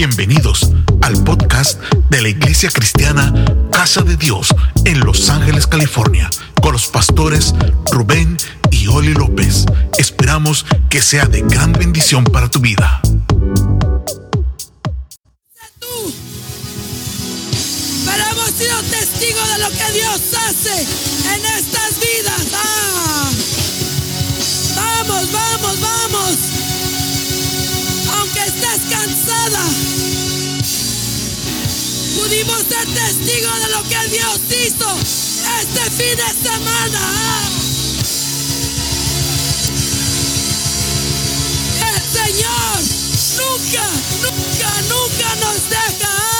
Bienvenidos al podcast de la Iglesia Cristiana Casa de Dios en Los Ángeles, California, con los pastores Rubén y Oli López. Esperamos que sea de gran bendición para tu vida. testigos de lo que Dios hace en estas vidas. Ah. Vamos, vamos, vamos. Pudimos ser testigos de lo que Dios hizo este fin de semana. El Señor nunca, nunca, nunca nos deja.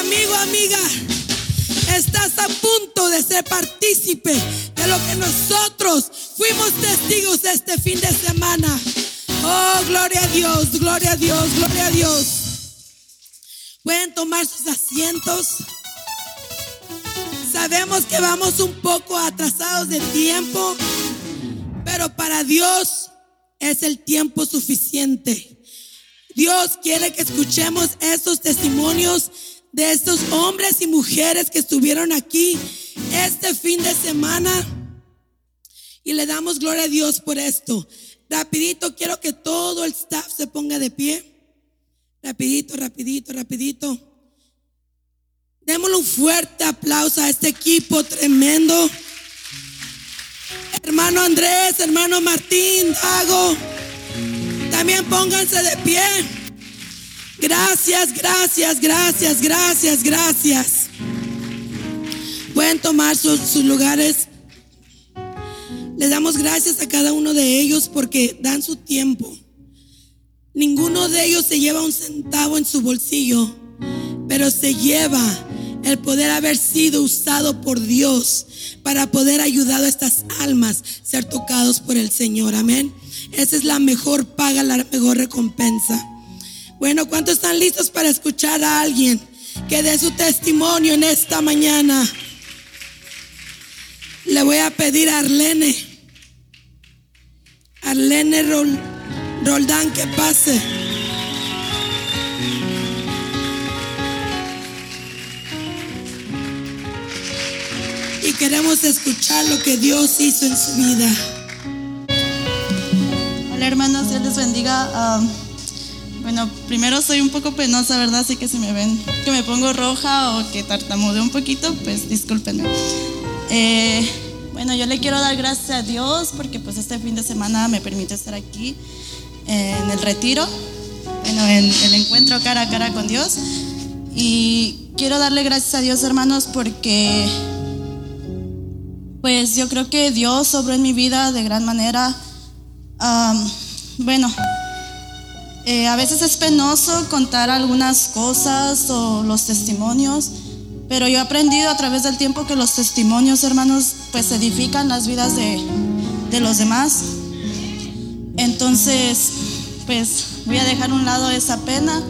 Amigo, amiga, estás a punto de ser partícipe de lo que nosotros fuimos testigos este fin de semana. Oh, gloria a Dios, gloria a Dios, gloria a Dios. Pueden tomar sus asientos. Sabemos que vamos un poco atrasados de tiempo, pero para Dios es el tiempo suficiente. Dios quiere que escuchemos estos testimonios de estos hombres y mujeres que estuvieron aquí este fin de semana. Y le damos gloria a Dios por esto. Rapidito, quiero que todo el staff se ponga de pie. Rapidito, rapidito, rapidito. Démosle un fuerte aplauso a este equipo tremendo. Hermano Andrés, hermano Martín, Dago. También pónganse de pie. Gracias, gracias, gracias, gracias, gracias. Pueden tomar sus, sus lugares. Les damos gracias a cada uno de ellos porque dan su tiempo. Ninguno de ellos se lleva un centavo en su bolsillo, pero se lleva el poder haber sido usado por Dios para poder ayudar a estas almas ser tocados por el Señor. Amén. Esa es la mejor paga, la mejor recompensa. Bueno, ¿cuántos están listos para escuchar a alguien que dé su testimonio en esta mañana? Le voy a pedir a Arlene, Arlene Rol, Roldán, que pase. Y queremos escuchar lo que Dios hizo en su vida. Hola hermanos, Dios les bendiga. Ah, bueno, primero soy un poco penosa, ¿verdad? Así que si me ven que me pongo roja o que tartamudeo un poquito, pues discúlpenme. Eh, bueno, yo le quiero dar gracias a Dios porque pues este fin de semana me permite estar aquí eh, en el retiro, bueno, en el encuentro cara a cara con Dios. Y quiero darle gracias a Dios, hermanos, porque pues yo creo que Dios obró en mi vida de gran manera. Bueno, eh, a veces es penoso contar algunas cosas o los testimonios, pero yo he aprendido a través del tiempo que los testimonios, hermanos, pues edifican las vidas de, de los demás. Entonces, pues voy a dejar a un lado esa pena.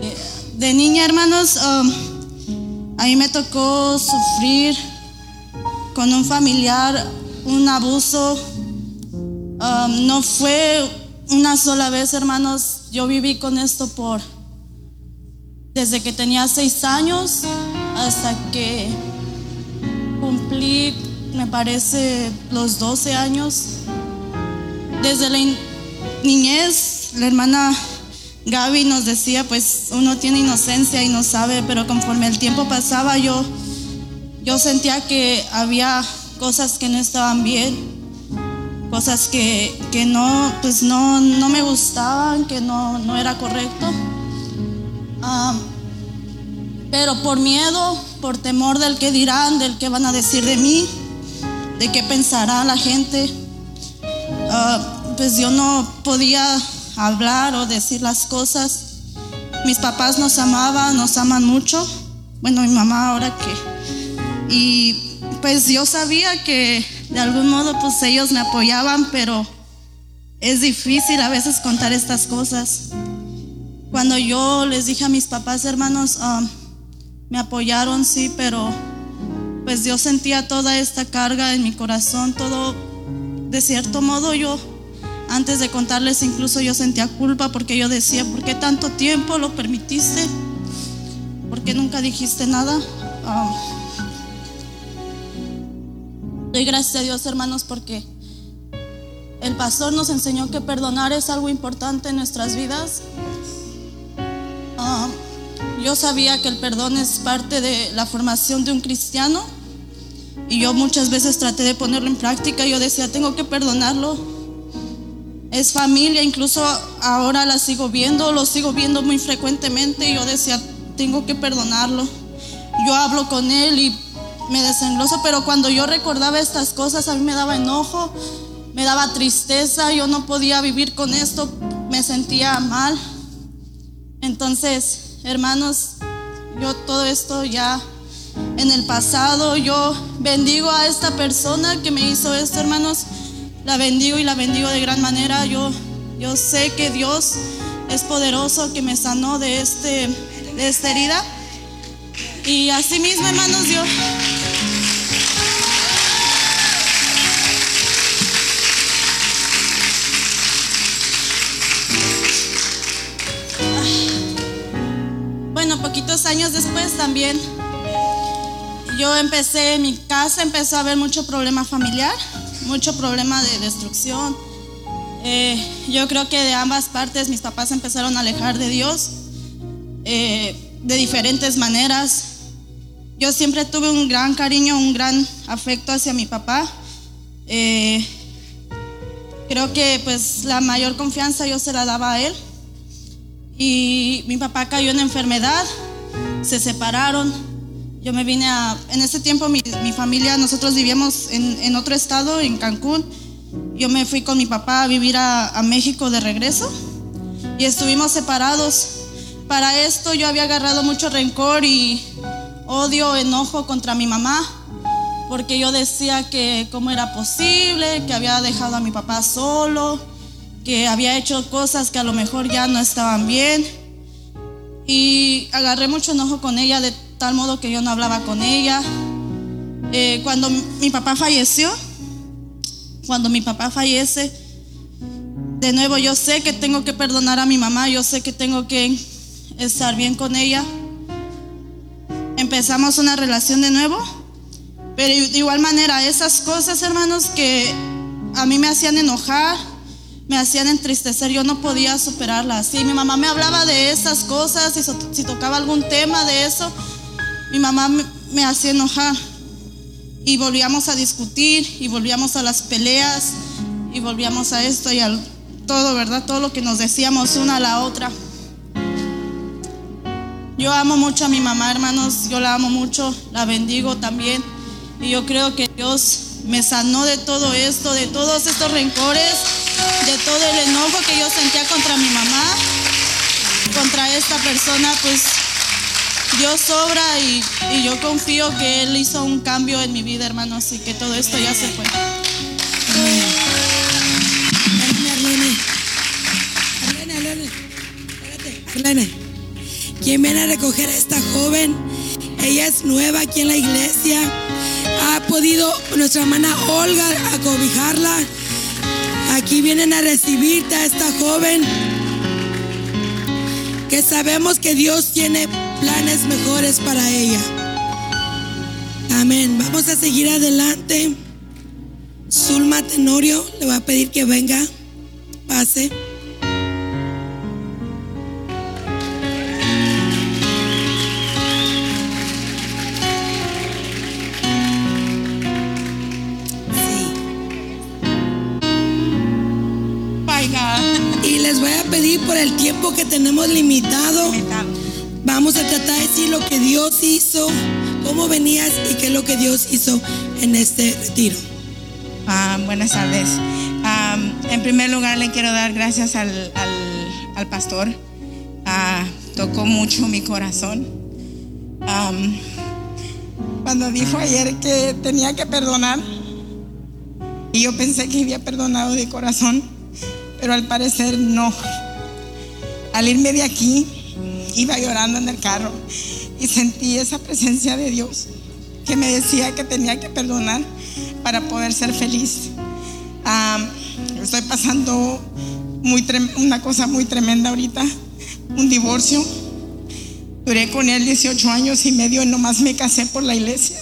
Eh, De niña, hermanos, a mí me tocó sufrir con un familiar un abuso. Um, no fue una sola vez, hermanos. Yo viví con esto por desde que tenía seis años hasta que cumplí, me parece, los 12 años. Desde la niñez, la hermana Gaby nos decía, pues uno tiene inocencia y no sabe, pero conforme el tiempo pasaba yo, yo sentía que había cosas que no estaban bien, cosas que, que no, pues no, no me gustaban, que no, no era correcto. Ah, pero por miedo, por temor del que dirán, del que van a decir de mí, de qué pensará la gente, ah, pues yo no podía hablar o decir las cosas. Mis papás nos amaban, nos aman mucho. Bueno, mi mamá ahora que. Y pues yo sabía que de algún modo pues ellos me apoyaban, pero es difícil a veces contar estas cosas. Cuando yo les dije a mis papás, hermanos, um, me apoyaron, sí, pero pues yo sentía toda esta carga en mi corazón, todo, de cierto modo yo, antes de contarles incluso yo sentía culpa porque yo decía, ¿por qué tanto tiempo lo permitiste? ¿Por qué nunca dijiste nada? Um, doy gracias a Dios, hermanos, porque el pastor nos enseñó que perdonar es algo importante en nuestras vidas. Ah, yo sabía que el perdón es parte de la formación de un cristiano y yo muchas veces traté de ponerlo en práctica. Yo decía, tengo que perdonarlo. Es familia, incluso ahora la sigo viendo, lo sigo viendo muy frecuentemente y yo decía, tengo que perdonarlo. Yo hablo con él y me desengloso, pero cuando yo recordaba estas cosas a mí me daba enojo, me daba tristeza, yo no podía vivir con esto, me sentía mal. Entonces, hermanos, yo todo esto ya en el pasado, yo bendigo a esta persona que me hizo esto, hermanos, la bendigo y la bendigo de gran manera. Yo, yo sé que Dios es poderoso, que me sanó de, este, de esta herida. Y así mismo, hermanos, yo poquitos años después también yo empecé, mi casa empezó a haber mucho problema familiar, mucho problema de destrucción. Eh, yo creo que de ambas partes mis papás empezaron a alejar de Dios eh, de diferentes maneras. Yo siempre tuve un gran cariño, un gran afecto hacia mi papá. Eh, creo que pues la mayor confianza yo se la daba a él y mi papá cayó en enfermedad, se separaron. Yo me vine a, en ese tiempo mi, familia, nosotros vivíamos en, otro estado, en Cancún. Yo me fui con mi papá a vivir a, a México de regreso y estuvimos separados. Para esto yo había agarrado mucho rencor y odio, enojo contra mi mamá, porque yo decía que cómo era posible, que había dejado a mi papá solo que había hecho cosas que a lo mejor ya no estaban bien. Y agarré mucho enojo con ella de tal modo que yo no hablaba con ella. Eh, cuando mi papá falleció, cuando mi papá fallece, de nuevo yo sé que tengo que perdonar a mi mamá, yo sé que tengo que estar bien con ella. Empezamos una relación de nuevo, pero de igual manera esas cosas, hermanos, que a mí me hacían enojar, me hacían entristecer, yo no podía superarlas. Si mi mamá me hablaba de esas cosas, si, tocaba algún tema de eso, mi mamá me, hacía enojar. Y volvíamos a discutir, y volvíamos a las peleas, y volvíamos a esto y a todo, ¿verdad? Todo lo que nos decíamos una a la otra. Yo amo mucho a mi mamá, hermanos, yo la amo mucho, la bendigo también. Y yo creo que Dios me sanó de todo esto, de todos estos rencores de todo el enojo que yo sentía contra mi mamá, contra esta persona, pues Dios sobra y, yo confío que Él hizo un cambio en mi vida, hermanos, y que todo esto ya se fue. ¿Quién viene a recoger a esta joven? Ella es nueva aquí en la iglesia. Ha podido nuestra hermana Olga acobijarla Aquí vienen a recibirte a esta joven que sabemos que Dios tiene planes mejores para ella. Amén. Vamos a seguir adelante. Zulma Tenorio le va a pedir que venga, pase. Por el tiempo que tenemos limitado. Vamos a tratar de decir lo que Dios hizo, cómo venías y qué es lo que Dios hizo en este retiro. Ah, buenas tardes. en primer lugar, le quiero dar gracias al, pastor. Ah, tocó mucho mi corazón. cuando dijo ayer que tenía que perdonar, y yo pensé que había perdonado de corazón, pero al parecer no. Al irme de aquí, iba llorando en el carro y sentí esa presencia de Dios que me decía que tenía que perdonar para poder ser feliz. estoy pasando una cosa muy tremenda ahorita, un divorcio. Duré con él 18 años y medio y nomás me casé por la iglesia.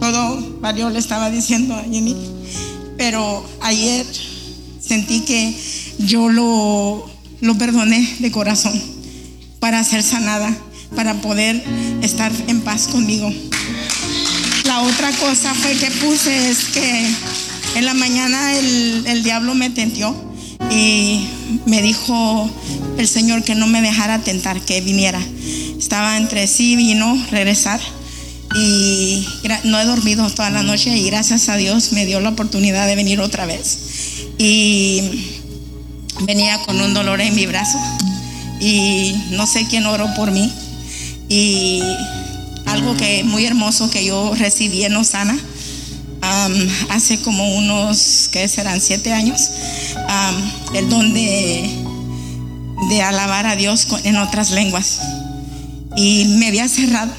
Todo valió, le estaba diciendo a Jenny. Pero ayer sentí que yo lo, lo perdoné de corazón para ser sanada, para poder estar en paz conmigo. La otra cosa fue que puse es que en la mañana el, el diablo me tentió y me dijo el Señor que no me dejara tentar, que viniera. Estaba entre sí y no regresar y no he dormido toda la noche y gracias a Dios me dio la oportunidad de venir otra vez. Y venía con un dolor en mi brazo y no sé quién oró por mí y algo que muy hermoso que yo recibí en Osana hace como unos, ¿qué serán? Siete años, el don de, alabar a Dios en otras lenguas. Y me había cerrado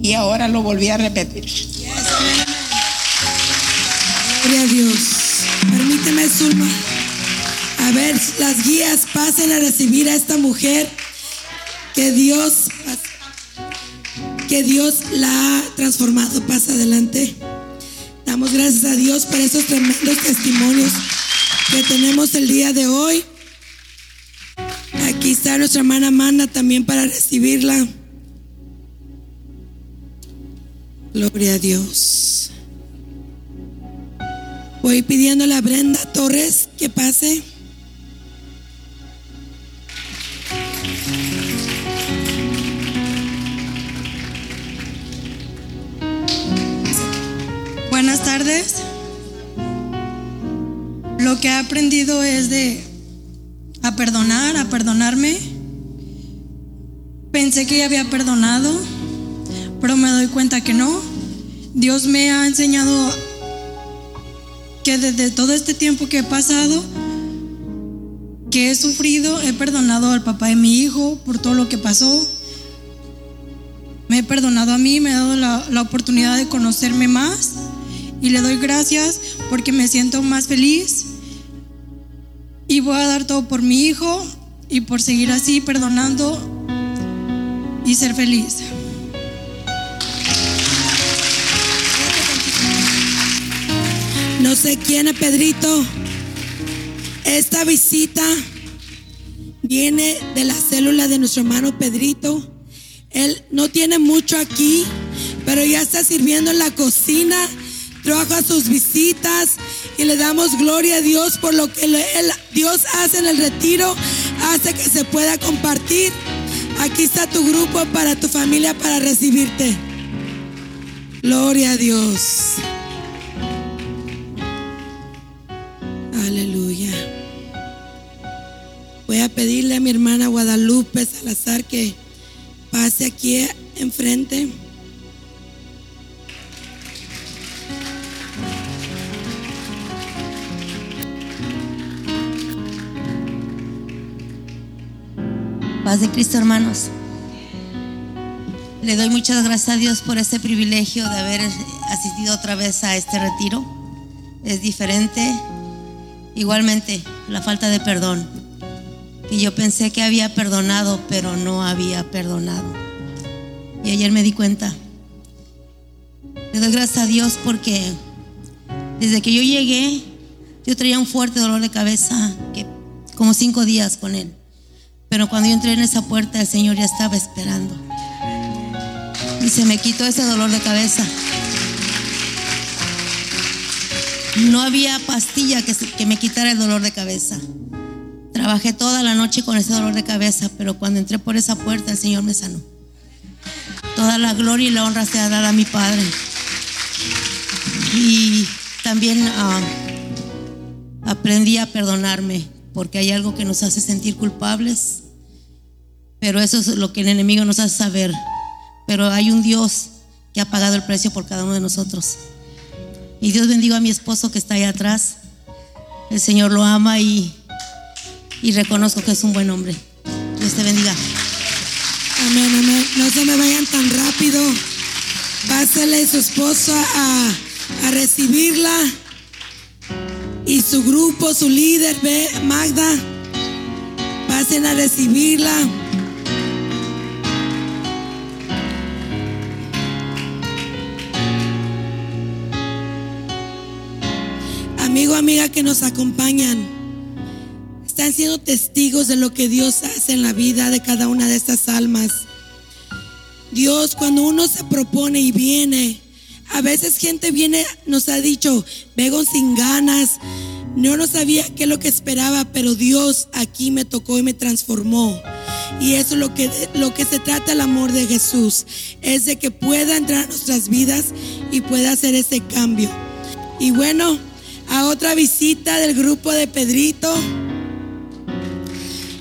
y ahora lo volví a repetir. Gloria a Dios. Permíteme, Zulma. A ver, las guías pasen a recibir a esta mujer que Dios que Dios la ha transformado. Pasa adelante. Damos gracias a Dios por esos tremendos testimonios que tenemos el día de hoy. Aquí está nuestra hermana Amanda también para recibirla. Gloria a Dios. Voy pidiéndole a Brenda Torres que pase. Lo que he aprendido es de a perdonar, a perdonarme. Pensé que ya había perdonado, pero me doy cuenta que no. Dios me ha enseñado que desde todo este tiempo que he pasado, que he sufrido, he perdonado al papá de mi hijo por todo lo que pasó. Me he perdonado a mí, me he dado la, la oportunidad de conocerme más y le doy gracias porque me siento más feliz y voy a dar todo por mi hijo y por seguir así perdonando y ser feliz. No sé quién es Pedrito. Esta visita viene de la célula de nuestro hermano Pedrito. Él no tiene mucho aquí, pero ya está sirviendo en la cocina trabaja sus visitas y le damos gloria a Dios por lo que Dios hace en el retiro, hace que se pueda compartir. Aquí está tu grupo para tu familia para recibirte. Gloria a Dios. Aleluya. Voy a pedirle a mi hermana Guadalupe Salazar que pase aquí enfrente. Paz de Cristo, hermanos. Le doy muchas gracias a Dios por este privilegio de haber asistido otra vez a este retiro. Es diferente. Igualmente, la falta de perdón. Y yo pensé que había perdonado, pero no había perdonado. Y ayer me di cuenta. Le doy gracias a Dios porque desde que yo llegué, yo traía un fuerte dolor de cabeza, que como cinco días con él. Pero cuando yo entré en esa puerta, el Señor ya estaba esperando. Y se me quitó ese dolor de cabeza. No había pastilla que, que me quitara el dolor de cabeza. Trabajé toda la noche con ese dolor de cabeza, pero cuando entré por esa puerta, el Señor me sanó. Toda la gloria y la honra se ha dado a mi Padre. Y también ah, aprendí a perdonarme porque hay algo que nos hace sentir culpables, pero eso es lo que el enemigo nos hace saber. Pero hay un Dios que ha pagado el precio por cada uno de nosotros. Y Dios bendiga a mi esposo que está ahí atrás, El Señor lo ama y, y reconozco que es un buen hombre. Dios te bendiga. Amén, amén. No se me vayan tan rápido. Pásale su esposa a, a recibirla. Y su grupo, su líder, Magda. Pasen a recibirla. Amigo, amiga que nos acompañan, están siendo testigos de lo que Dios hace en la vida de cada una de estas almas. Dios, cuando uno se propone y viene, a veces gente viene, nos ha dicho, vengo sin ganas, no no sabía qué es lo que esperaba, pero Dios aquí me tocó y me transformó. Y eso es lo que, lo que se trata el amor de Jesús, es de que pueda entrar a nuestras vidas y pueda hacer ese cambio. Y bueno, a otra visita del grupo de Pedrito.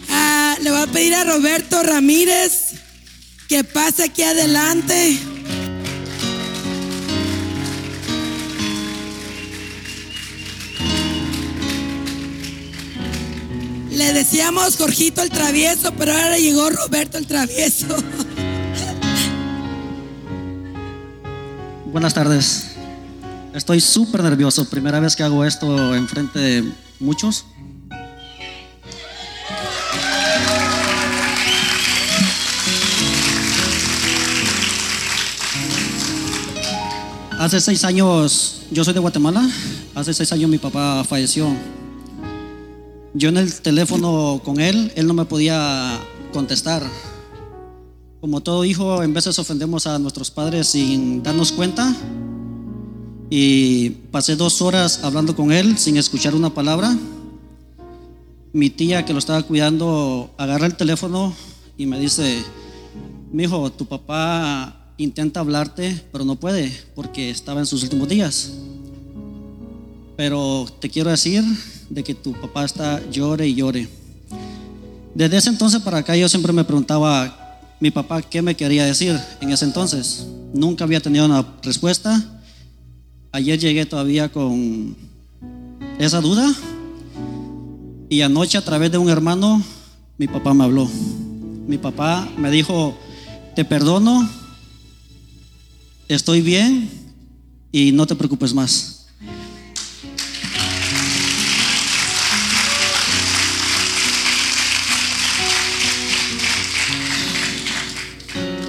Ah, le voy a pedir a Roberto Ramírez que pase aquí adelante. Le decíamos Jorgito el travieso, pero ahora llegó Roberto el travieso. Buenas tardes. Estoy súper nervioso. Primera vez que hago esto enfrente de muchos. Hace seis años, yo soy de Guatemala. Hace seis años mi papá falleció. Yo en el teléfono con él, él no me podía contestar. Como todo hijo, en veces ofendemos a nuestros padres sin darnos cuenta. Y pasé dos horas hablando con él sin escuchar una palabra. Mi tía que lo estaba cuidando agarra el teléfono y me dice, mi hijo, tu papá intenta hablarte, pero no puede porque estaba en sus últimos días. Pero te quiero decir de que tu papá está llore y llore. Desde ese entonces para acá yo siempre me preguntaba mi papá qué me quería decir en ese entonces. Nunca había tenido una respuesta. Ayer llegué todavía con esa duda y anoche a través de un hermano mi papá me habló. Mi papá me dijo, te perdono, estoy bien y no te preocupes más.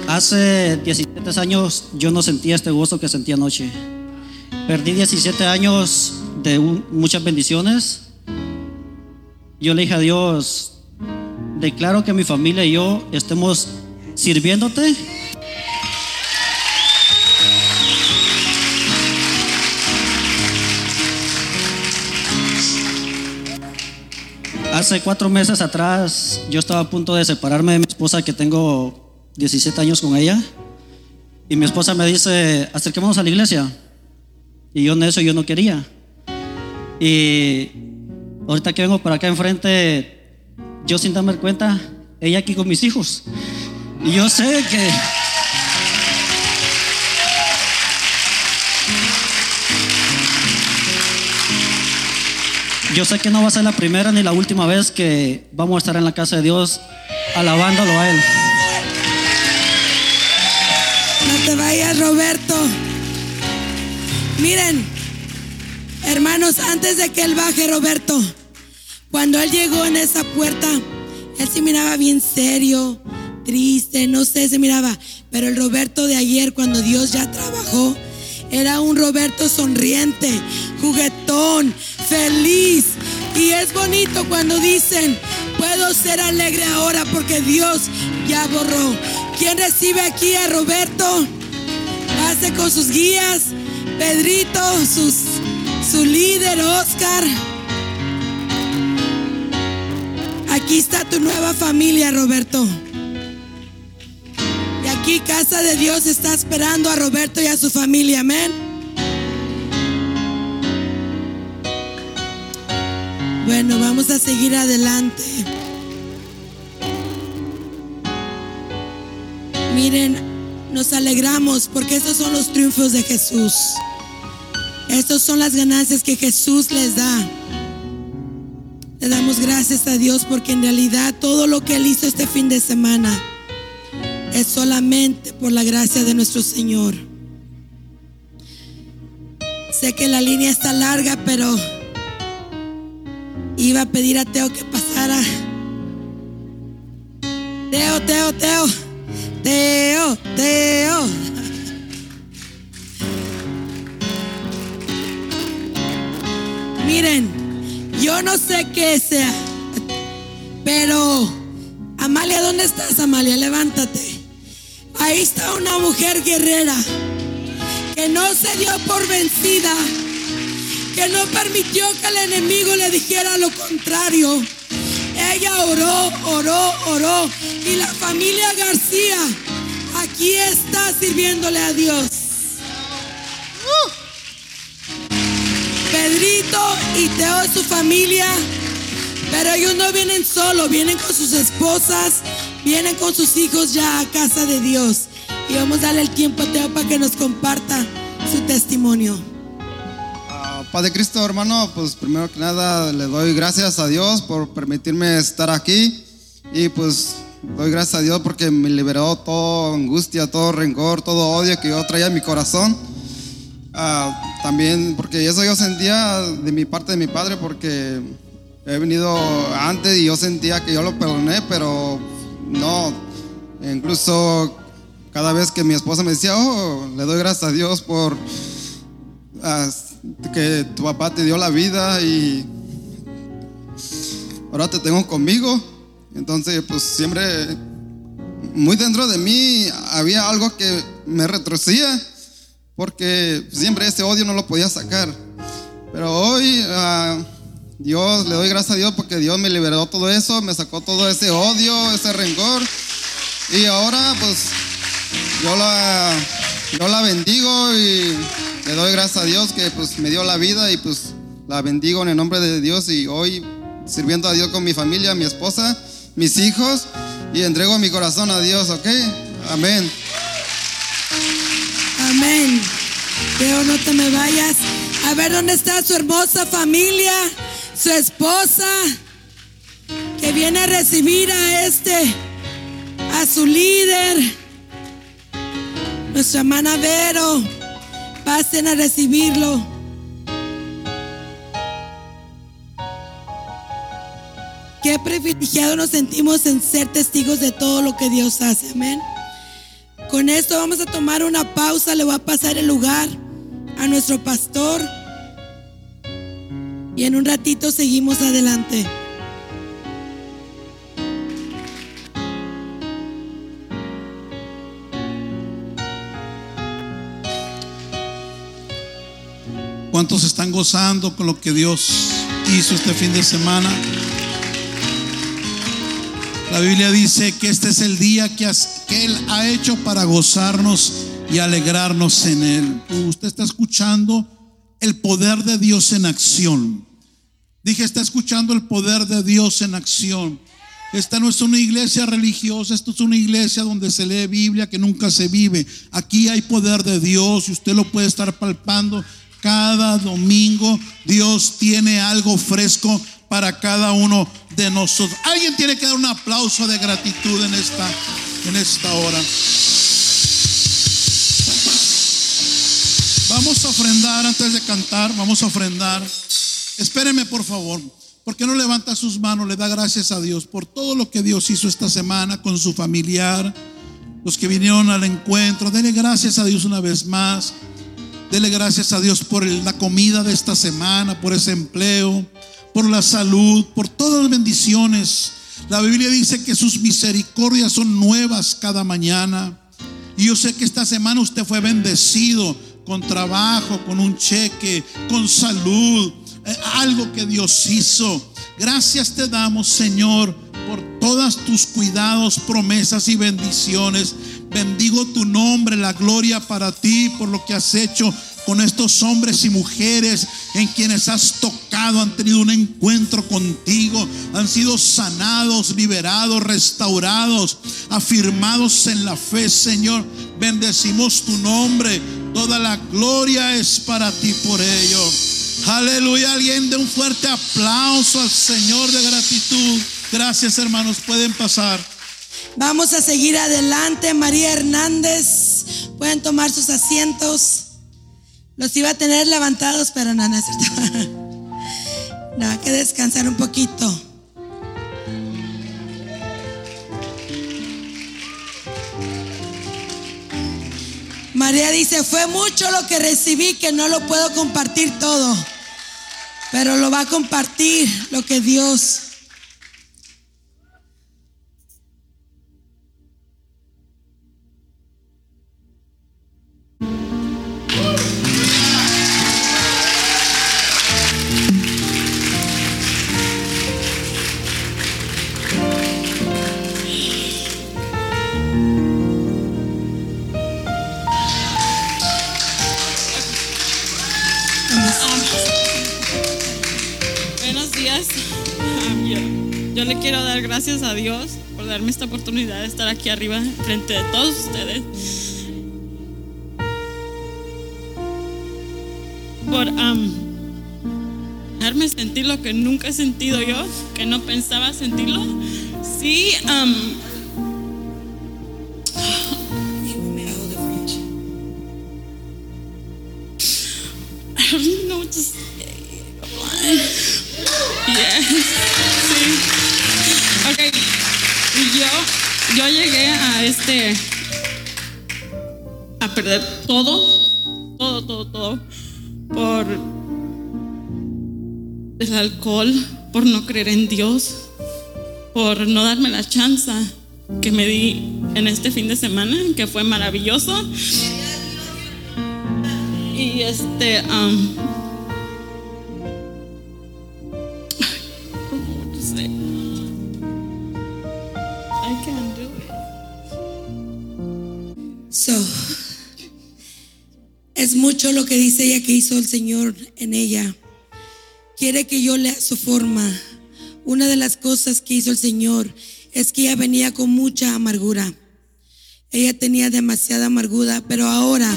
Hace 17 años yo no sentía este gozo que sentí anoche. Perdí 17 años de muchas bendiciones. Yo le dije a Dios, declaro que mi familia y yo estemos sirviéndote Hace cuatro meses atrás yo estaba a punto de separarme de mi esposa que tengo 17 años con ella. Y mi esposa me dice, acerquémonos a la iglesia. Y yo en eso yo no quería. Y ahorita que vengo para acá enfrente, yo sin darme cuenta, ella aquí con mis hijos. Y yo sé que... Yo sé que no va a ser la primera ni la última vez que vamos a estar en la casa de Dios alabándolo a Él. No te vayas, Roberto. Miren, hermanos, antes de que él baje, Roberto, cuando él llegó en esa puerta, él se miraba bien serio, triste, no sé, se miraba. Pero el Roberto de ayer, cuando Dios ya trabajó, era un Roberto sonriente, juguetón, feliz. Y es bonito cuando dicen, puedo ser alegre ahora porque Dios ya borró. ¿Quién recibe aquí a Roberto? Pase con sus guías, Pedrito, sus, su líder, Oscar. Aquí está tu nueva familia, Roberto. Y aquí Casa de Dios está esperando a Roberto y a su familia, amén. Bueno, vamos a seguir adelante. Miren, nos alegramos porque esos son los triunfos de Jesús. Estas son las ganancias que Jesús les da. Le damos gracias a Dios porque en realidad todo lo que Él hizo este fin de semana es solamente por la gracia de nuestro Señor. Sé que la línea está larga, pero iba a pedir a Teo que pasara. Teo, Teo, Teo. Teo, Teo. Yo no sé qué sea, pero Amalia, ¿dónde estás, Amalia? Levántate. Ahí está una mujer guerrera que no se dio por vencida, que no permitió que el enemigo le dijera lo contrario. Ella oró, oró, oró. Y la familia García aquí está sirviéndole a Dios. Y Teo y su familia. Pero ellos no vienen solos, vienen con sus esposas, vienen con sus hijos ya a casa de Dios. Y vamos a darle el tiempo a Teo para que nos comparta su testimonio. Ah, Padre Cristo, hermano, pues primero que nada le doy gracias a Dios por permitirme estar aquí y pues doy gracias a Dios porque me liberó toda angustia, todo rencor, todo odio que yo traía en mi corazón. Ah, también porque eso yo sentía de mi parte de mi padre porque he venido antes y yo sentía que yo lo perdoné, pero no. Incluso cada vez que mi esposa me decía, oh, le doy gracias a Dios por ah, que tu papá te dio la vida y ahora te tengo conmigo. Entonces, pues siempre, muy dentro de mí había algo que me retrocedía, porque siempre ese odio no lo podía sacar. Pero hoy, ah, Dios, le doy gracias a Dios porque Dios me liberó todo eso, me sacó todo ese odio, ese rencor. Y ahora, pues, yo la, yo la bendigo y le doy gracias a Dios que pues me dio la vida y pues la bendigo en el nombre de Dios y hoy sirviendo a Dios con mi familia, mi esposa, mis hijos y entrego mi corazón a Dios, ¿ok? Amén. Amén. Teo, no te me vayas. A ver dónde está su hermosa familia, su esposa, que viene a recibir a este, a su líder, nuestra hermana Vero. Pasen a recibirlo. Qué privilegiado nos sentimos en ser testigos de todo lo que Dios hace. Amén. Con esto vamos a tomar una pausa. Le voy a pasar el lugar a nuestro pastor. Y en un ratito seguimos adelante. ¿Cuántos están gozando con lo que Dios hizo este fin de semana? La Biblia dice que este es el día que, Él ha hecho para gozarnos y alegrarnos en Él. Usted está escuchando el poder de Dios en acción. Dije, está escuchando el poder de Dios en acción. Esta no es una iglesia religiosa, esto es una iglesia donde se lee Biblia que nunca se vive. Aquí hay poder de Dios y usted lo puede estar palpando cada domingo. Dios tiene algo fresco para cada uno de nosotros. Alguien tiene que dar un aplauso de gratitud en esta, en esta hora. Vamos a ofrendar antes de cantar, vamos a ofrendar. Espéreme por favor. ¿Por qué no levanta sus manos? Le da gracias a Dios por todo lo que Dios hizo esta semana con su familiar, los que vinieron al encuentro. Dele gracias a Dios una vez más. Dele gracias a Dios por la comida de esta semana, por ese empleo, por la salud, por todas las bendiciones. La Biblia dice que sus misericordias son nuevas cada mañana. Y yo sé que esta semana usted fue bendecido con trabajo, con un cheque, con salud, eh, algo que Dios hizo. Gracias te damos, Señor, por todas tus cuidados, promesas y bendiciones. Bendigo tu nombre, la gloria para ti por lo que has hecho con estos hombres y mujeres en quienes has tocado, han tenido un encuentro contigo, han sido sanados, liberados, restaurados, afirmados en la fe, Señor. Bendecimos tu nombre, toda la gloria es para ti por ello. Aleluya, alguien de un fuerte aplauso al Señor de gratitud. Gracias hermanos, pueden pasar. Vamos a seguir adelante. María Hernández, pueden tomar sus asientos. Los iba a tener levantados, pero no, no es cierto. No, hay que descansar un poquito. María dice, fue mucho lo que recibí que no lo puedo compartir todo, pero lo va a compartir lo que Dios gracias a Dios por darme esta oportunidad de estar aquí arriba frente de todos ustedes. Por am, darme sentir lo que nunca he sentido yo, que no pensaba sentirlo. Sí, am, todo. Todo, todo, todo. Por. el alcohol. Por no creer en Dios. Por no darme la chance que me di en este fin de semana, que fue maravilloso. Y este. am, es mucho lo que dice ella que hizo el Señor en ella. Quiere que yo lea su forma. Una de las cosas que hizo el Señor es que ella venía con mucha amargura. Ella tenía demasiada amargura, pero ahora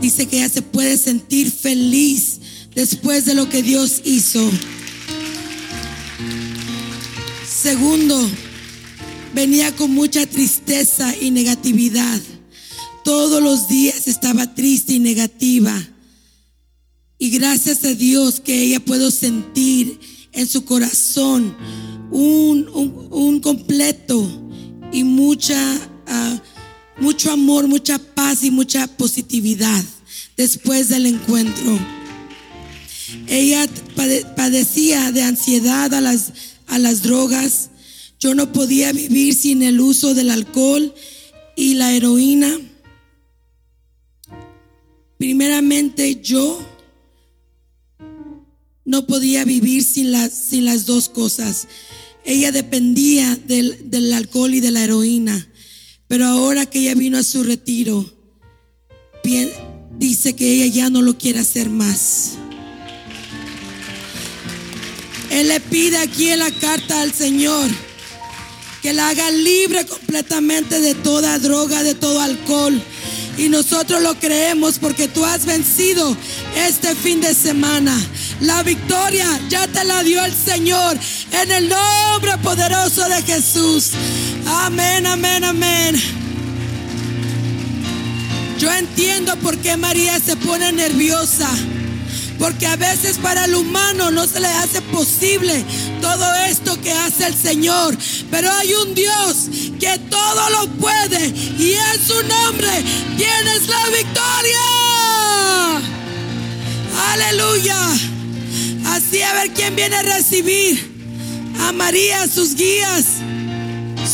dice que ella se puede sentir feliz después de lo que Dios hizo. Segundo, venía con mucha tristeza y negatividad. Todos los días estaba triste y negativa. Y gracias a Dios que ella pudo sentir en su corazón un, un- completo y mucha, ah, mucho amor, mucha paz y mucha positividad después del encuentro. Ella pade- padecía de ansiedad a las, a las drogas. Yo no podía vivir sin el uso del alcohol y la heroína. Primeramente yo no podía vivir sin las, sin las dos cosas. Ella dependía del, del alcohol y de la heroína. Pero ahora que ella vino a su retiro, pien- dice que ella ya no lo quiere hacer más. Él le pide aquí en la carta al Señor que la haga libre completamente de toda droga, de todo alcohol. Y nosotros lo creemos porque tú has vencido este fin de semana. La victoria ya te la dio el Señor en el nombre poderoso de Jesús. Amén, amén, amén. Yo entiendo por qué María se pone nerviosa. Porque a veces para el humano no se le hace posible todo esto que hace el Señor. Pero hay un Dios que todo lo puede y en su nombre tienes la victoria. Aleluya. Así a ver quién viene a recibir a María, sus guías,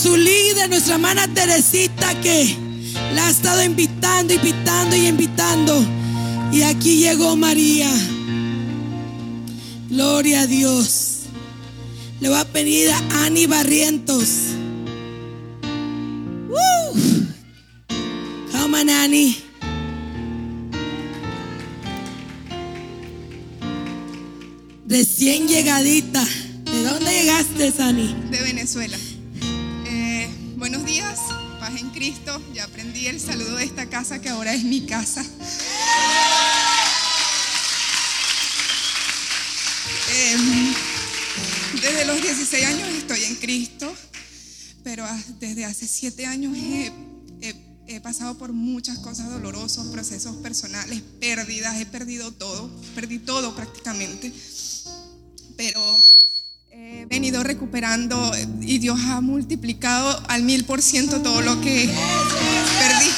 su líder, nuestra hermana Teresita que la ha estado invitando, invitando y invitando. Y aquí llegó María. Gloria a Dios. Le voy a pedir a Ani Barrientos. Woo. Come on, Ani. Recién llegadita. ¿De dónde llegaste, Ani? de Venezuela. Eh, buenos días, paz en Cristo. Ya aprendí el saludo de esta casa que ahora es mi casa. Em, desde los 16 años estoy en Cristo, pero desde hace 7 años he, he- pasado por muchas cosas dolorosas, procesos personales, pérdidas, he perdido todo, perdí todo prácticamente, pero he venido recuperando y Dios ha multiplicado al mil por ciento todo lo que perdí.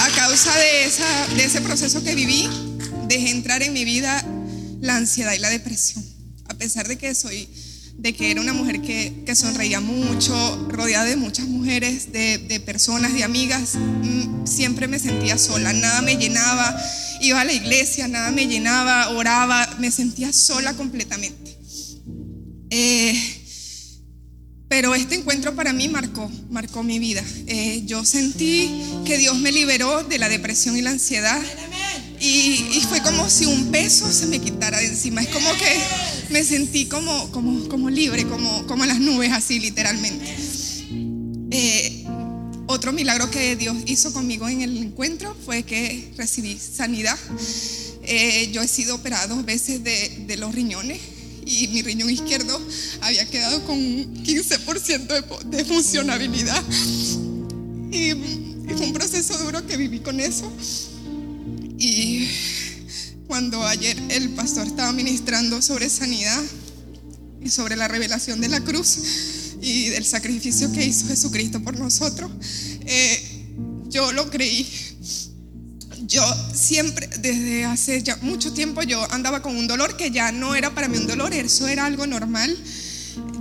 A causa de, de ese proceso que viví, dejé entrar en mi vida la ansiedad y la depresión. A pesar de que soy, de que era una mujer que, que sonreía mucho, rodeada de muchas mujeres, de, de personas, de amigas, mm, siempre me sentía sola, nada me llenaba. Iba a la iglesia, nada me llenaba, oraba, me sentía sola completamente. Eh, pero este encuentro para mí marcó, marcó mi vida. Eh, yo sentí que Dios me liberó de la depresión y la ansiedad. Y, y fue como si un peso se me quitara de encima. Es como que me sentí como, como, como libre, como, como las nubes, así literalmente. Eh, otro milagro que Dios hizo conmigo en el encuentro fue que recibí sanidad. Eh, yo he sido operada dos veces de, de los riñones y mi riñón izquierdo había quedado con un 15% de, de funcionabilidad. Y, y fue un proceso duro que viví con eso. Y cuando ayer el pastor estaba ministrando sobre sanidad y sobre la revelación de la cruz y del sacrificio que hizo Jesucristo por nosotros, eh, yo lo creí. Yo siempre, desde hace ya mucho tiempo, yo andaba con un dolor que ya no era para mí un dolor, eso era algo normal.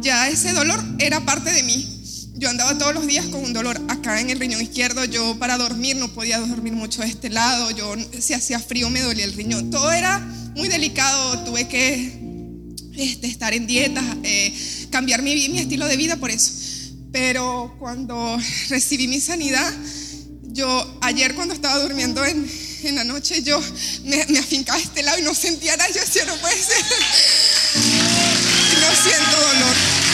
Ya ese dolor era parte de mí. Yo andaba todos los días con un dolor acá en el riñón izquierdo. Yo para dormir no podía dormir mucho de este lado. Yo si hacía frío me dolía el riñón. Todo era muy delicado. Tuve que este, estar en dieta, eh, cambiar mi, mi estilo de vida por eso. Pero cuando recibí mi sanidad, yo ayer cuando estaba durmiendo en, en la noche, yo me, me afincaba a este lado y no sentía nada. Yo decía, no puede ser. No siento dolor.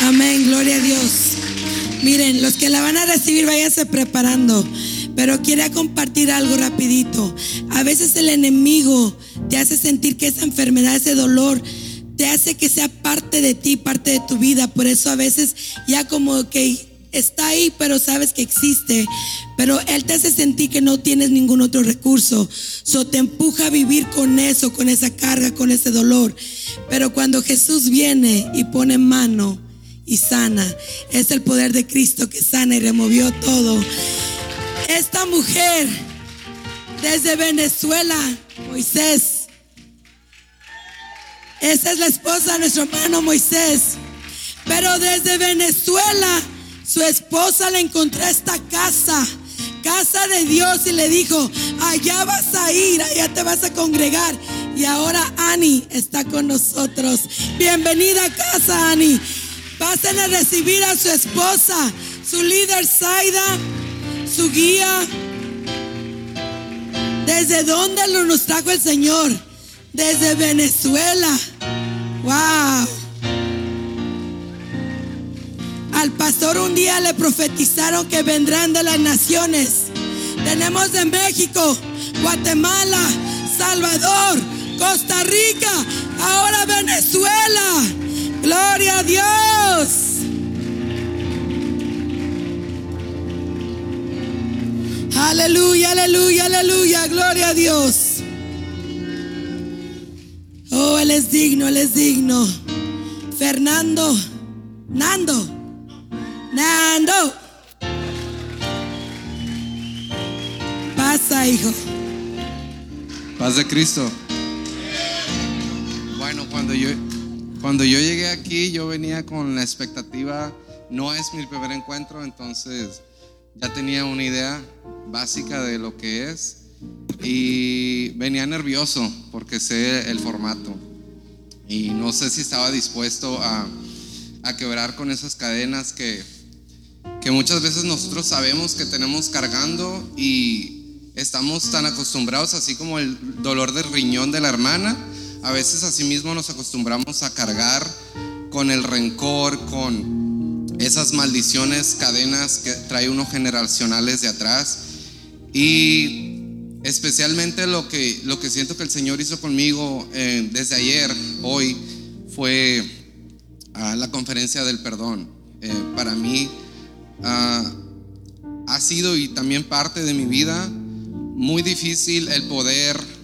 Amén, gloria a Dios. Miren, los que la van a recibir, váyanse preparando. Pero quiero compartir algo rapidito. A veces el enemigo te hace sentir que esa enfermedad, ese dolor, te hace que sea parte de ti, parte de tu vida. Por eso a veces ya como que está ahí, pero sabes que existe. Pero Él te hace sentir que no tienes ningún otro recurso. So te empuja a vivir con eso, con esa carga, con ese dolor. Pero cuando Jesús viene y pone mano y sana, es el poder de Cristo que sana y removió todo. Esta mujer desde Venezuela, Moisés, esa es la esposa de nuestro hermano Moisés. Pero desde Venezuela, su esposa le encontró esta casa, casa de Dios, y le dijo, allá vas a ir, allá te vas a congregar. Y ahora Ani está con nosotros. Bienvenida a casa, Ani. Pasen a recibir a su esposa, su líder Zaida, su guía. ¿Desde dónde lo nos trajo el Señor? Desde Venezuela. Wow. Al pastor un día le profetizaron que vendrán de las naciones. Tenemos de México, Guatemala, Salvador, Costa Rica, ahora Venezuela. Gloria a Dios. Aleluya, aleluya, aleluya, gloria a Dios. Oh, Él es digno, Él es digno. Fernando, Nando, Nando. Pasa, hijo. Paz de Cristo. Bueno, cuando yo, cuando yo llegué aquí, yo venía con la expectativa, no es mi primer encuentro, entonces ya tenía una idea básica de lo que es y venía nervioso porque sé el formato. Y no sé si estaba dispuesto a, a quebrar con esas cadenas que, que muchas veces nosotros sabemos que tenemos cargando y estamos tan acostumbrados, así como el dolor del riñón de la hermana, a veces así mismo nos acostumbramos a cargar con el rencor, con esas maldiciones, cadenas que trae uno generacionales de atrás. Y especialmente lo que, lo que siento que el Señor hizo conmigo eh, desde ayer, hoy, fue ah, la conferencia del perdón. Eh, para mí ah, ha sido y también parte de mi vida muy difícil el poder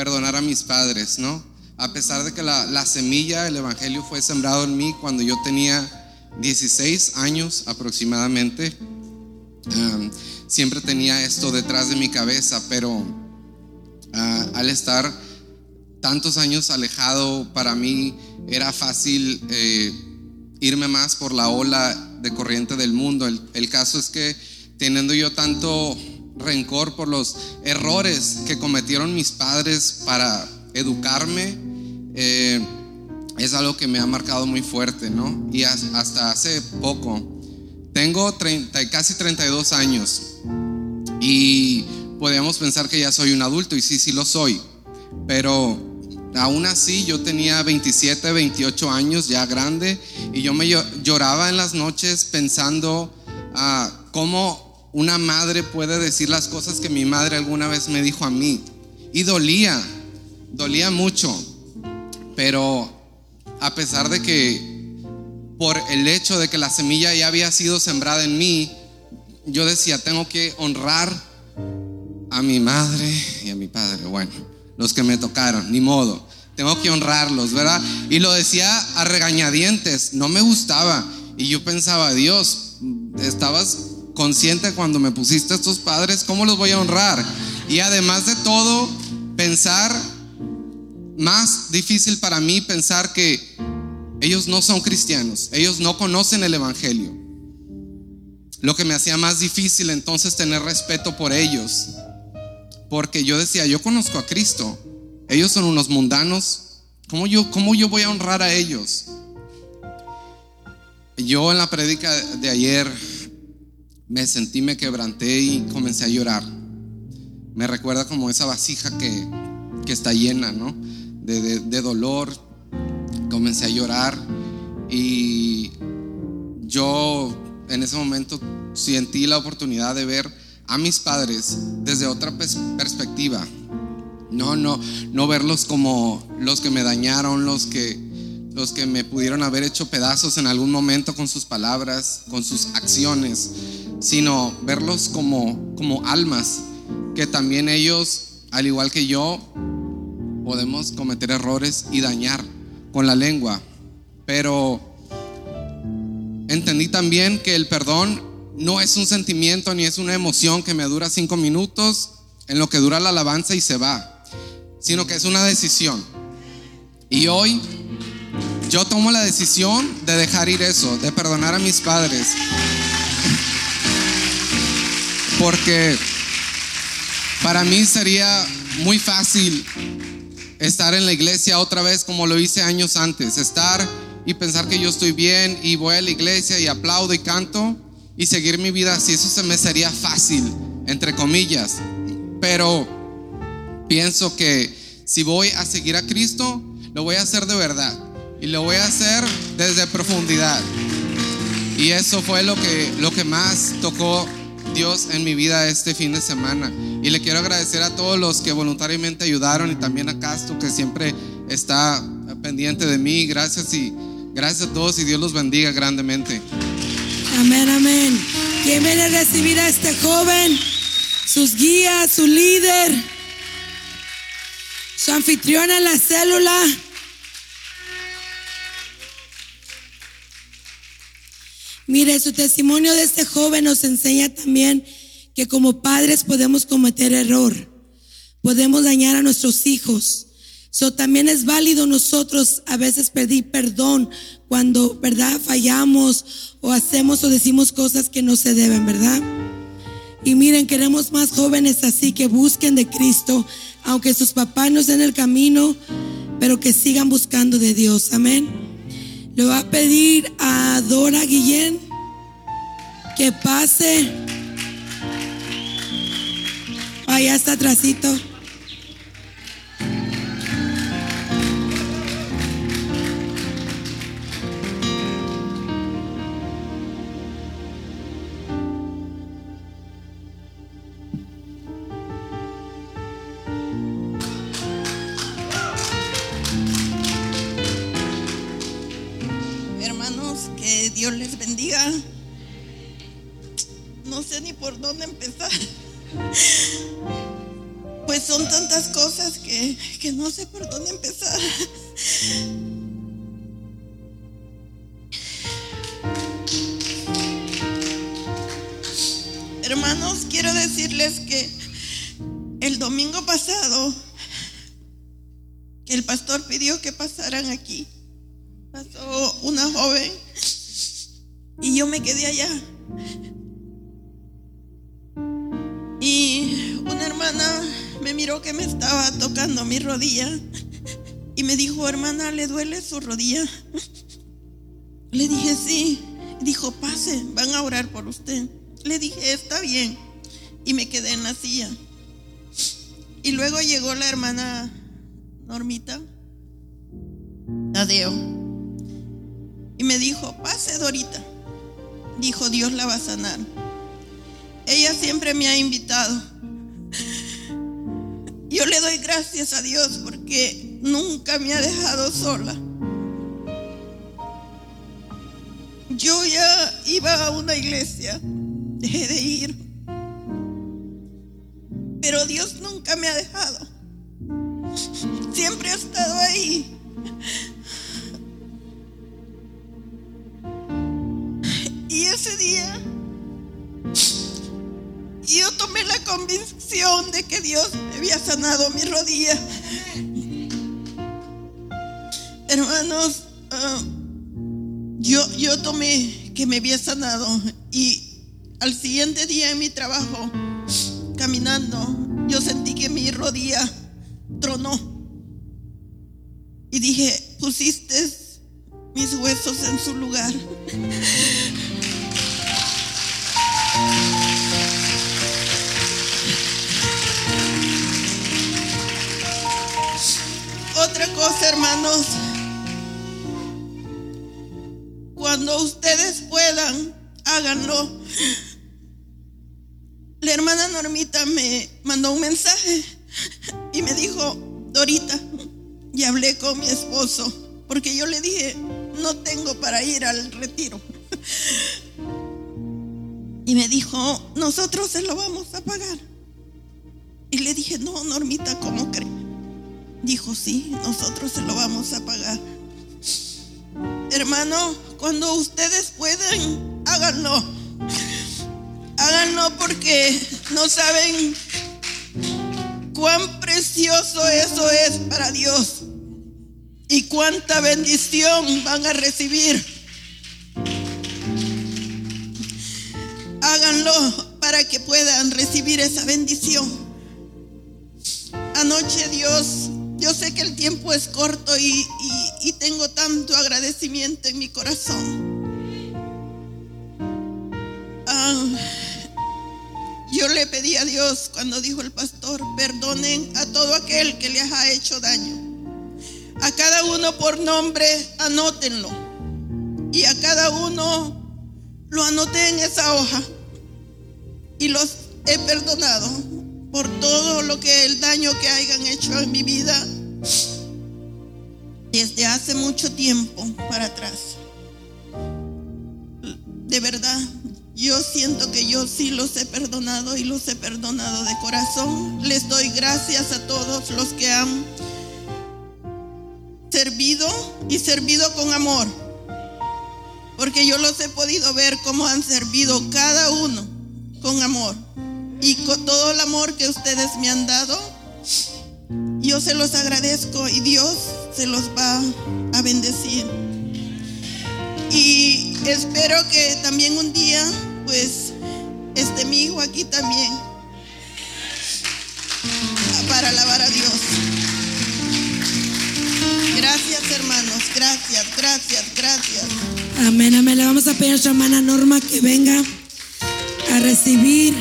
perdonar a mis padres, ¿no? A pesar de que la, la semilla, el Evangelio fue sembrado en mí cuando yo tenía 16 años aproximadamente. Um, siempre tenía esto detrás de mi cabeza, pero uh, al estar tantos años alejado, para mí era fácil eh, irme más por la ola de corriente del mundo. El caso es que teniendo yo tanto rencor por los errores que cometieron mis padres para educarme, eh, es algo que me ha marcado muy fuerte, ¿no? Y hasta hace poco, tengo 30, casi 32 años y podríamos pensar que ya soy un adulto y sí, sí lo soy, pero aún así yo tenía 27, 28 años ya grande y yo me lloraba en las noches pensando ah, cómo una madre puede decir las cosas que mi madre alguna vez me dijo a mí y dolía, dolía mucho, pero a pesar de que por el hecho de que la semilla ya había sido sembrada en mí, yo decía, tengo que honrar a mi madre y a mi padre. Bueno, los que me tocaron, ni modo. Tengo que honrarlos, ¿verdad? Y lo decía a regañadientes, no me gustaba. Y yo pensaba, Dios, estabas consciente cuando me pusiste a estos padres, ¿cómo los voy a honrar? Y además de todo, pensar más difícil para mí pensar que ellos no son cristianos, ellos no conocen el Evangelio. Lo que me hacía más difícil entonces tener respeto por ellos, porque yo decía, yo conozco a Cristo, ellos son unos mundanos, ¿cómo yo, cómo yo voy a honrar a ellos? Yo en la prédica de ayer me sentí, me quebranté y comencé a llorar. Me recuerda como esa vasija que, que está llena, ¿no? de, dolor, comencé a llorar y yo en ese momento sentí la oportunidad de ver a mis padres desde otra perspectiva. No, no, no verlos como los que me dañaron, los que, los que me pudieron haber hecho pedazos en algún momento con sus palabras, con sus acciones, sino verlos como, como almas, que también ellos, al igual que yo, podemos cometer errores y dañar con la lengua. Pero entendí también que el perdón no es un sentimiento ni es una emoción que me dura cinco minutos en lo que dura la alabanza y se va, sino que es una decisión. Y hoy yo tomo la decisión de dejar ir eso, de perdonar a mis padres. Porque para mí sería muy fácil estar en la iglesia otra vez como lo hice años antes, estar y pensar que yo estoy bien y voy a la iglesia y aplaudo y canto y seguir mi vida así, eso se me sería fácil, entre comillas, pero pienso que si voy a seguir a Cristo, lo voy a hacer de verdad y lo voy a hacer desde profundidad. Y eso fue lo que, lo que más tocó Dios en mi vida este fin de semana. Y le quiero agradecer a todos los que voluntariamente ayudaron y también a Casto que siempre está pendiente de mí. Gracias y gracias a todos y Dios los bendiga grandemente. Amén, amén. ¿Quién viene a recibir a este joven? Sus guías, su líder, su anfitrión en la célula. Mire, su testimonio de este joven nos enseña también que como padres podemos cometer error, podemos dañar a nuestros hijos. So, también es válido nosotros a veces pedir perdón cuando, ¿verdad? Fallamos o hacemos o decimos cosas que no se deben, ¿verdad? Y miren, queremos más jóvenes así que busquen de Cristo, aunque sus papás no estén en el camino, pero que sigan buscando de Dios. Amén. Le voy a pedir a Dora Guillén que pase. Allá está atrásito. No sé ni por dónde empezar. Pues son tantas cosas que, que no sé por dónde empezar. Hermanos, quiero decirles que el domingo pasado, que el pastor pidió que pasaran aquí, pasó una joven y yo me quedé allá. Miró que me estaba tocando mi rodilla y me dijo, hermana, ¿le duele su rodilla? Le dije, sí. Dijo, pase, van a orar por usted. Le dije, está bien. Y me quedé en la silla. Y luego llegó la hermana Normita, Tadeo, y me dijo, pase Dorita. Dijo, Dios la va a sanar. Ella siempre me ha invitado. Yo le doy gracias a Dios porque nunca me ha dejado sola. Yo ya iba a una iglesia, dejé de ir, pero Dios nunca me ha dejado. Siempre ha estado ahí. Y ese día yo tomé la convicción de que Dios me había sanado mi rodilla. Hermanos, ah, yo, yo tomé que me había sanado y al siguiente día en mi trabajo, caminando, yo sentí que mi rodilla tronó. Y dije, pusiste mis huesos en su lugar. Otra cosa, hermanos, cuando ustedes puedan, háganlo. La hermana Normita me mandó un mensaje y me dijo, Dorita, y hablé con mi esposo, porque yo le dije, no tengo para ir al retiro. Y me dijo, nosotros se lo vamos a pagar. Y le dije, no, Normita, ¿cómo cree? Dijo, sí, nosotros se lo vamos a pagar. Hermano, cuando ustedes pueden, háganlo. Háganlo porque no saben cuán precioso eso es para Dios y cuánta bendición van a recibir. Háganlo para que puedan recibir esa bendición. Anoche Dios, yo sé que el tiempo es corto y, y- tengo tanto agradecimiento en mi corazón. Yo le pedí a Dios cuando dijo el pastor, perdonen a todo aquel que les ha hecho daño. A cada uno por nombre, anótenlo. Y a cada uno lo anoté en esa hoja. Y los he perdonado por todo lo que el daño que hayan hecho en mi vida desde hace mucho tiempo para atrás. De verdad, yo siento que yo sí los he perdonado y los he perdonado de corazón. Les doy gracias a todos los que han servido y servido con amor. Porque yo los he podido ver cómo han servido cada uno con amor. Y con todo el amor que ustedes me han dado, yo se los agradezco y Dios se los va a bendecir. Y espero que también un día, pues, esté mi hijo aquí también para alabar a Dios. Gracias, hermanos. Gracias, gracias, gracias. Amén, amén. Le vamos a pedir a nuestra hermana Norma que venga a recibir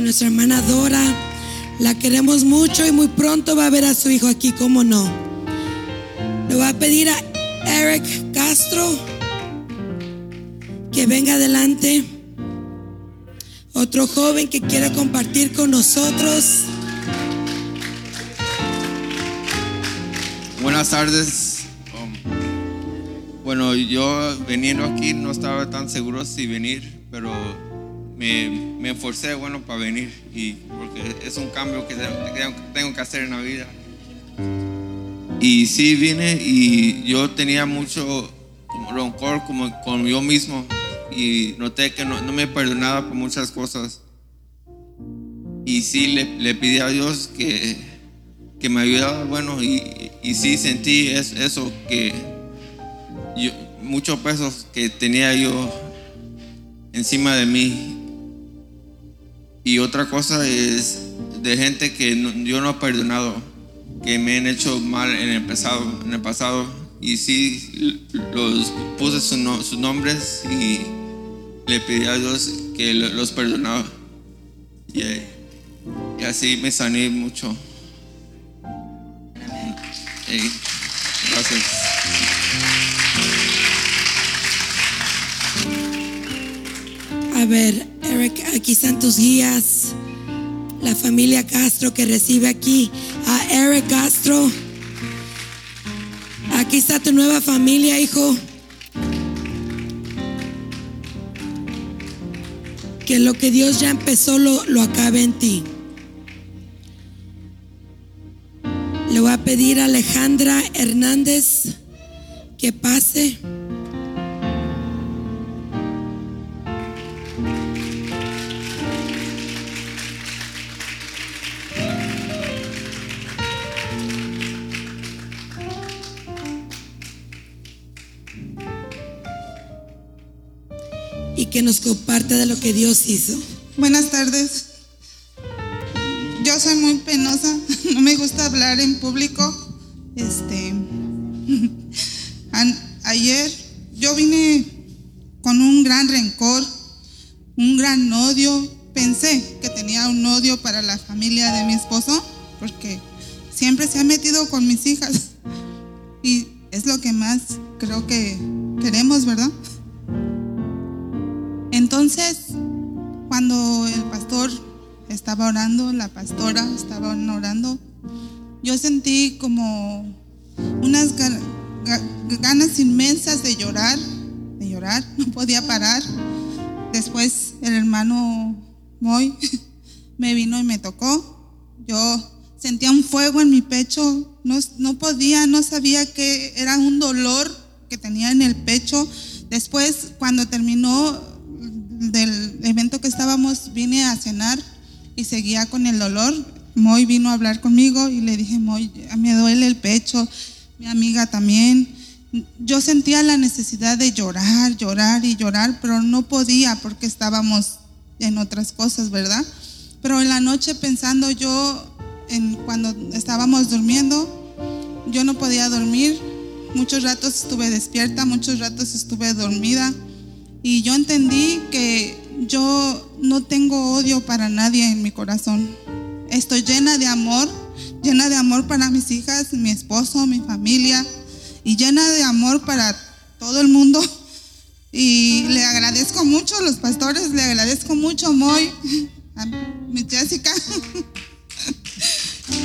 nuestra hermana Dora. La queremos mucho y muy pronto va a ver a su hijo aquí, ¿cómo no? Le voy a pedir a Eric Castro que venga adelante. Otro joven que quiera compartir con nosotros. Buenas tardes. Um, Bueno, yo viniendo aquí no estaba tan seguro si venir, pero me, me esforcé, bueno, para venir, y porque es un cambio que tengo- que hacer en la vida. Y sí vine y yo tenía mucho rencor como con yo mismo y noté que no, me perdonaba por muchas cosas. Y sí le, le a Dios que, que me ayudara, bueno, y, y sí sentí es- eso, que yo, muchos pesos que tenía yo encima de mí. Y otra cosa es de gente que no- yo no he perdonado, que me han hecho mal en el pasado, en el pasado. Y sí los puse sus nombres y le pedí a Dios que lo- los perdonaba. Y, y así me sané mucho. Gracias. A ver, Eric, aquí están tus guías. La familia Castro que recibe aquí a Eric Castro. Aquí está tu nueva familia, hijo. Que lo que Dios ya empezó lo, lo acabe en ti. Le voy a pedir a Alejandra Hernández que pase. Que nos comparte de lo que Dios hizo. Buenas tardes. Yo soy muy penosa, no me gusta hablar en público. Este, ayer yo vine con un gran rencor, un gran odio. Pensé que tenía un odio para la familia de mi esposo, porque siempre se ha metido con mis hijas. Y es lo que más creo que queremos, ¿verdad? Entonces, cuando el pastor estaba orando, la pastora estaba orando, yo sentí como unas ga- ga- ganas inmensas de llorar, de llorar, no podía parar. Después el hermano Moy me vino y me tocó. Yo sentía un fuego en mi pecho, no, no podía, no sabía que era un dolor que tenía en el pecho. Después, cuando terminó del evento que estábamos, vine a cenar y seguía con el dolor. Moy vino a hablar conmigo y le dije, Moy, me duele el pecho, mi amiga también. Yo sentía la necesidad de llorar, llorar y llorar, pero no podía porque estábamos en otras cosas, ¿verdad? Pero en la noche pensando yo, cuando estábamos durmiendo, yo no podía dormir. Muchos ratos estuve despierta, muchos ratos estuve dormida. Y yo entendí que yo no tengo odio para nadie en mi corazón. Estoy llena de amor, llena de amor para mis hijas, mi esposo, mi familia y llena de amor para todo el mundo. Y le agradezco mucho a los pastores, le agradezco mucho a Moy, a mi Jessica.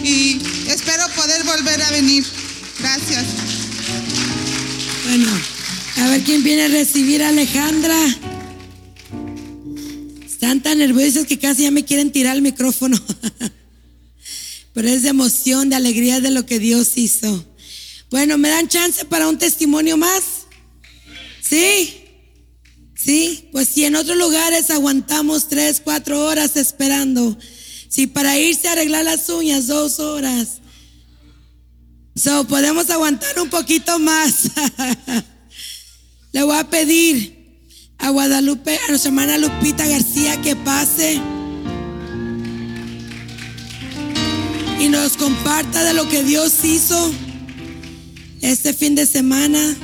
Y espero poder volver a venir. Gracias. Bueno, a ver quién viene a recibir a Alejandra. Están tan nerviosos que casi ya me quieren tirar el micrófono. Pero es de emoción, de alegría de lo que Dios hizo. Bueno, ¿me dan chance para un testimonio más? ¿Sí? Sí, pues si en otros lugares aguantamos tres, cuatro horas esperando, si para irse a arreglar las uñas dos horas, so podemos aguantar un poquito más. Le voy a pedir a Guadalupe, a nuestra hermana Lupita García que pase y nos comparta de lo que Dios hizo este fin de semana.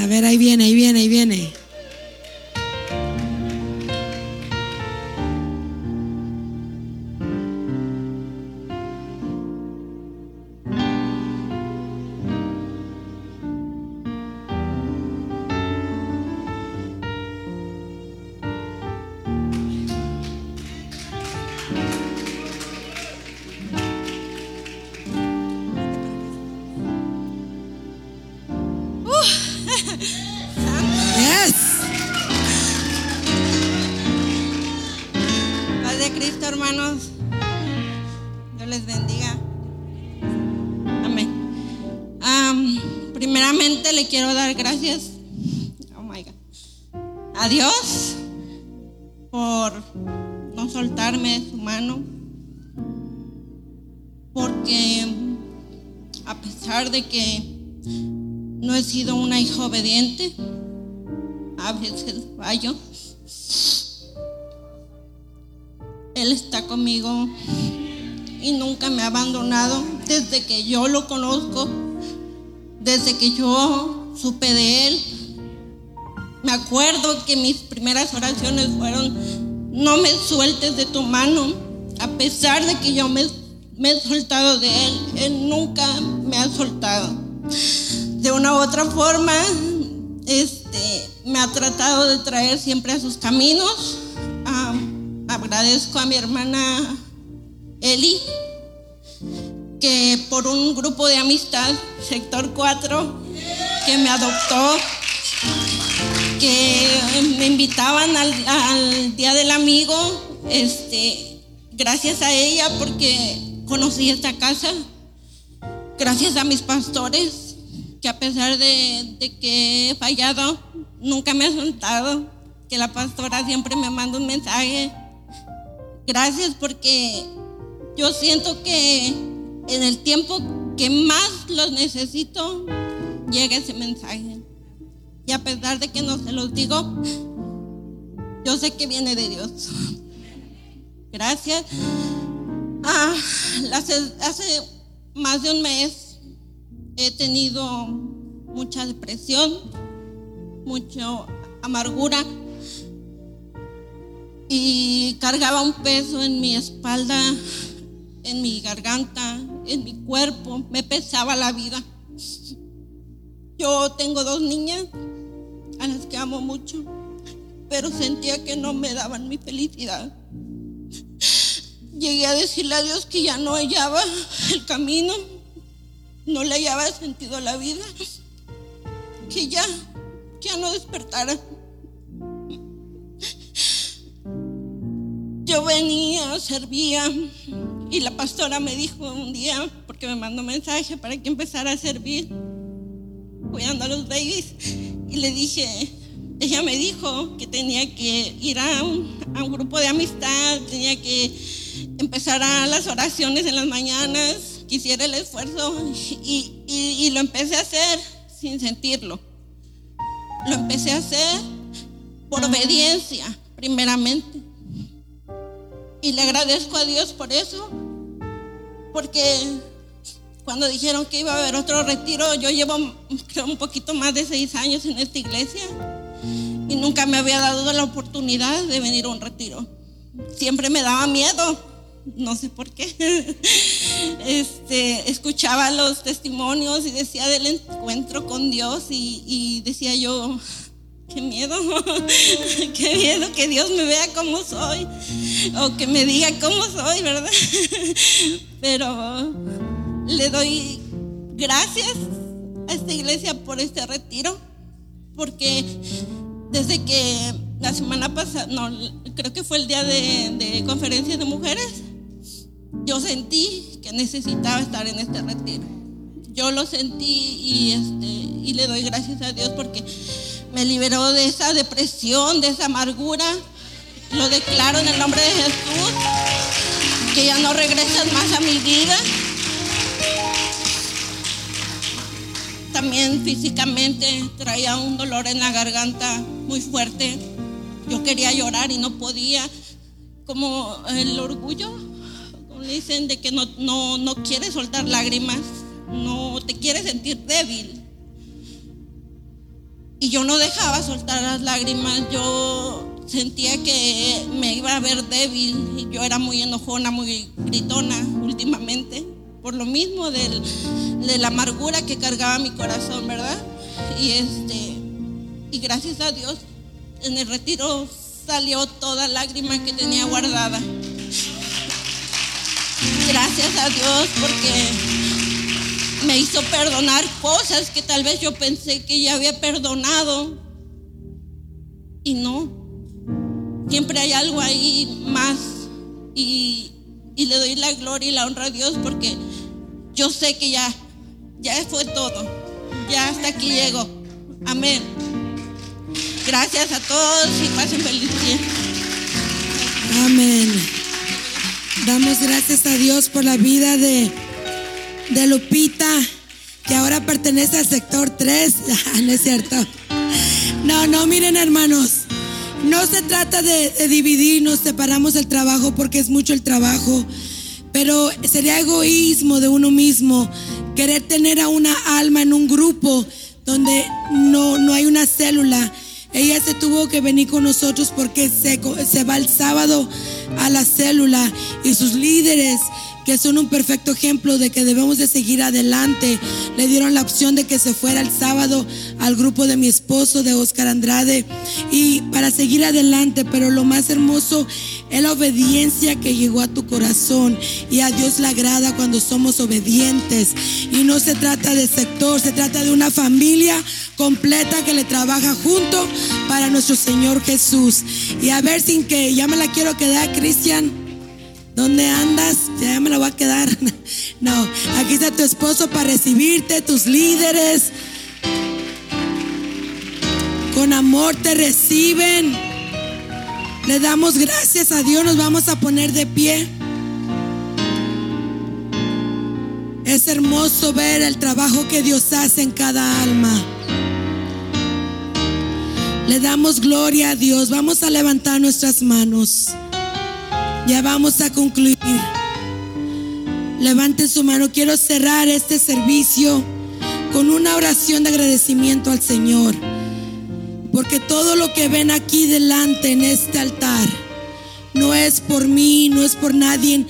A ver, ahí viene, ahí viene, ahí viene. Porque a pesar de que no he sido una hija obediente, a veces fallo. Él está conmigo y nunca me ha abandonado desde que yo lo conozco, desde que yo supe de Él. Me acuerdo que mis primeras oraciones fueron, no me sueltes de tu mano, a pesar de que yo me, he soltado de Él, Él nunca me ha soltado. De una u otra forma, este, me ha tratado de traer siempre a sus caminos. Agradezco a mi hermana Eli, que por un grupo de amistad, sector 4, que me adoptó, que me invitaban al, al Día del Amigo, este, gracias a ella porque conocí esta casa, gracias a mis pastores, que a pesar de, que he fallado, nunca me ha soltado, que la pastora siempre me manda un mensaje. Gracias porque yo siento que en el tiempo que más los necesito, llega ese mensaje. Y a pesar de que no se los digo, yo sé que viene de Dios. Gracias. Ah, hace, hace más de un mes he tenido mucha depresión, mucha amargura y cargaba un peso en mi espalda, en mi garganta, en mi cuerpo, me pesaba la vida. Yo tengo dos niñas a las que amo mucho, pero sentía que no me daban mi felicidad. Llegué a decirle a Dios que ya no hallaba el camino, no le hallaba sentido la vida, que ya, ya no despertara. Yo venía, servía y la pastora me dijo un día, porque me mandó mensaje para que empezara a servir, cuidando a los babies, y le dije, ella me dijo que tenía que ir a un, grupo de amistad, tenía que empezar a las oraciones en las mañanas, que hiciera el esfuerzo, y, lo empecé a hacer sin sentirlo. Lo empecé a hacer por obediencia, primeramente. Y le agradezco a Dios por eso, porque cuando dijeron que iba a haber otro retiro, yo llevo un poquito más de seis años en esta iglesia y nunca me había dado la oportunidad de venir a un retiro. Siempre me daba miedo, no sé por qué. Este, escuchaba los testimonios y decía del encuentro con Dios y, y decía yo, qué miedo, qué miedo que Dios me vea como soy o que me diga cómo soy, ¿verdad? Pero le doy gracias a esta iglesia por este retiro, porque desde que la semana pasada, creo que fue el día de, de conferencia de mujeres, yo sentí que necesitaba estar en este retiro. Yo lo sentí este, y le doy gracias a Dios porque me liberó de esa depresión, de esa amargura. Lo declaro en el nombre de Jesús, que ya no regresas más a mi vida. También físicamente traía un dolor en la garganta muy fuerte. Yo quería llorar y no podía. Como el orgullo, como dicen, de que no, no, no quieres soltar lágrimas, no te quieres sentir débil. Y yo no dejaba soltar las lágrimas, yo sentía que me iba a ver débil. Yo era muy enojona, muy gritona últimamente, por lo mismo de la amargura que cargaba mi corazón, ¿verdad? Y este, y gracias a Dios, en el retiro salió toda lágrima que tenía guardada. Gracias a Dios porque me hizo perdonar cosas que tal vez yo pensé que ya había perdonado. Y no. Siempre hay algo ahí más y, y le doy la gloria y la honra a Dios porque yo sé que ya, ya fue todo. Ya hasta aquí llego. Amén. Gracias a todos y pasen feliz día. Amén. Damos gracias a Dios por la vida de, de Lupita, que ahora pertenece al sector 3. no es cierto. No, no, miren hermanos. No se trata de, dividirnos, separamos el trabajo porque es mucho el trabajo. Pero sería egoísmo de uno mismo querer tener a una alma en un grupo donde no, no hay una célula. Ella se tuvo que venir con nosotros porque se, se va el sábado a la célula y sus líderes que son un perfecto ejemplo de que debemos de seguir adelante. Le dieron la opción de que se fuera el sábado al grupo de mi esposo, de Oscar Andrade, y para seguir adelante, pero lo más hermoso es la obediencia que llegó a tu corazón y a Dios le agrada cuando somos obedientes. Y no se trata de sector, se trata de una familia completa que le trabaja junto para nuestro Señor Jesús. Y a ver sin que ya me la quiero quedar, Cristian. ¿Dónde andas? La voy a quedar. No, aquí está tu esposo para recibirte, tus líderes. Con amor te reciben. Le damos gracias a Dios, nos vamos a poner de pie. Es hermoso ver el trabajo que Dios hace en cada alma. Le damos gloria a Dios. Vamos a levantar nuestras manos. Ya vamos a concluir. Levanten su mano. Quiero cerrar este servicio con una oración de agradecimiento al Señor. Porque todo lo que ven aquí delante en este altar no es por mí, no es por nadie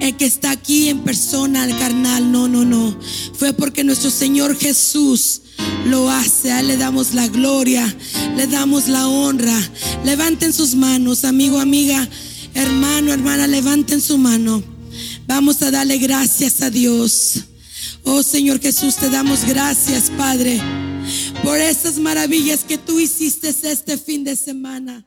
el que está aquí en persona, carnal. No, no, no. Fue porque nuestro Señor Jesús lo hace. A él le damos la gloria, le damos la honra. Levanten sus manos, amigo, amiga. Hermano, hermana, levanten su mano. Vamos a darle gracias a Dios. Oh Señor Jesús, te damos gracias, Padre, por esas maravillas que tú hiciste este fin de semana.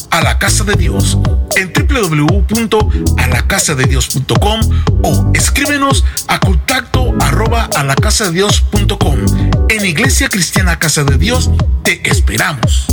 a la casa de Dios en www.alacasadedios.com o escríbenos a contacto arroba a la casa de Dios.com. En Iglesia Cristiana Casa de Dios te esperamos.